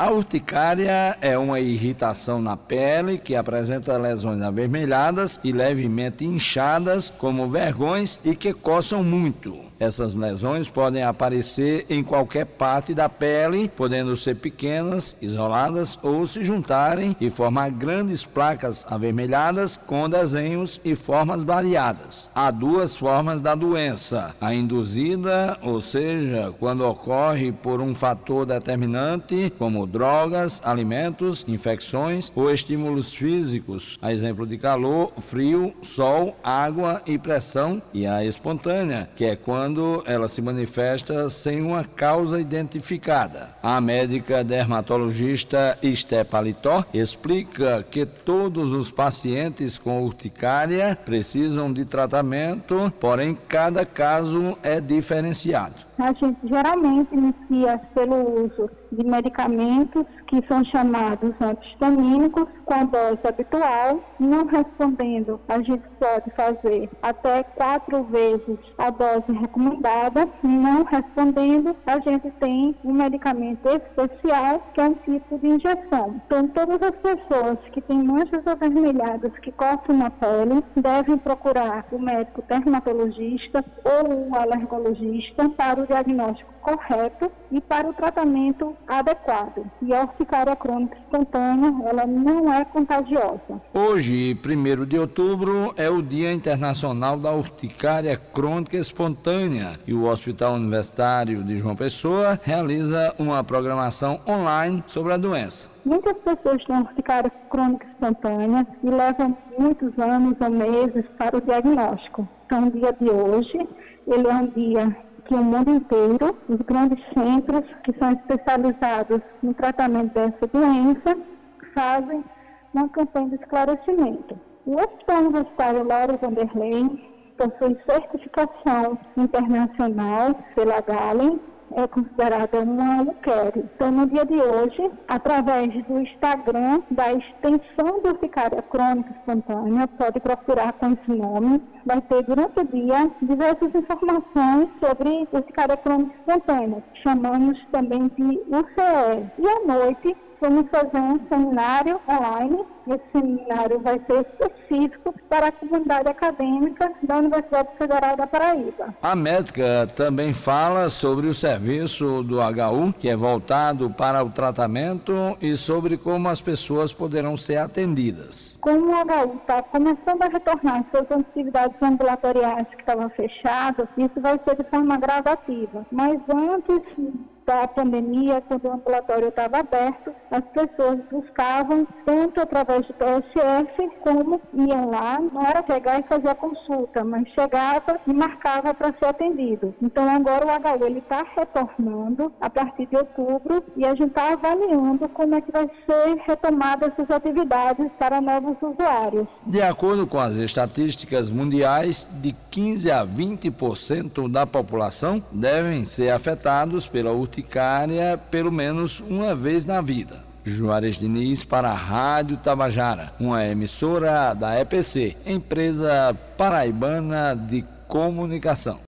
A urticária é uma irritação na pele que apresenta lesões avermelhadas e levemente inchadas, como vergões, e que coçam muito. Essas lesões podem aparecer em qualquer parte da pele, podendo ser pequenas, isoladas ou se juntarem e formar grandes placas avermelhadas com desenhos e formas variadas. Há duas formas da doença: a induzida, ou seja, quando ocorre por um fator determinante, como drogas, alimentos, infecções ou estímulos físicos, a exemplo de calor, frio, sol, água e pressão, e a espontânea, que é quando quando ela se manifesta sem uma causa identificada. A médica dermatologista Esté Palitó explica que todos os pacientes com urticária precisam de tratamento, porém cada caso é diferenciado a gente geralmente inicia pelo uso de medicamentos que são chamados antihistamínicos com dose habitual. Não respondendo, a gente pode fazer até quatro vezes a dose recomendada. Não respondendo, a gente tem um medicamento especial que é um tipo de injeção. Então, todas as pessoas que têm manchas avermelhadas que cortam na pele devem procurar o médico dermatologista ou o alergologista para o diagnóstico correto e para o tratamento adequado. E a urticária crônica espontânea, ela não é contagiosa. Hoje, 1 de outubro, é o Dia Internacional da Urticária Crônica Espontânea e o Hospital Universitário de João Pessoa realiza uma programação online sobre a doença. Muitas pessoas têm urticária crônica espontânea e levam muitos anos ou meses para o diagnóstico. Então, o dia de hoje, ele é um dia que o mundo inteiro, os grandes centros que são especializados no tratamento dessa doença, fazem uma campanha de esclarecimento. O Hospital Universitário Laura Vanderlei possui certificação internacional pela Galen é considerada uma UQERI. Então, no dia de hoje, através do Instagram da extensão do Urticária Crônica Espontânea, pode procurar com esse nome, vai ter durante o dia diversas informações sobre urticária crônica espontânea, chamamos também de UCE. E à noite, vamos fazer um seminário online. Esse seminário vai ser específico para a comunidade acadêmica da Universidade Federal da Paraíba. A médica também fala sobre o serviço do HU, que é voltado para o tratamento, e sobre como as pessoas poderão ser atendidas. Como o HU está começando a retornar suas atividades ambulatoriais que estavam fechadas, isso vai ser de forma gradativa. Mas antes da pandemia, quando o ambulatório estava aberto, as pessoas buscavam, tanto através do PSF, como iam lá, não era pegar e fazer a consulta, mas chegava e marcava para ser atendido. Então agora o HU ele está retornando a partir de outubro e a gente está avaliando como é que vai ser retomada essas atividades para novos usuários. De acordo com as estatísticas mundiais, de 15 a 20% da população devem ser afetados pela urticária pelo menos uma vez na vida. Juarez Diniz para a Rádio Tabajara, uma emissora da EPC, empresa paraibana de comunicação.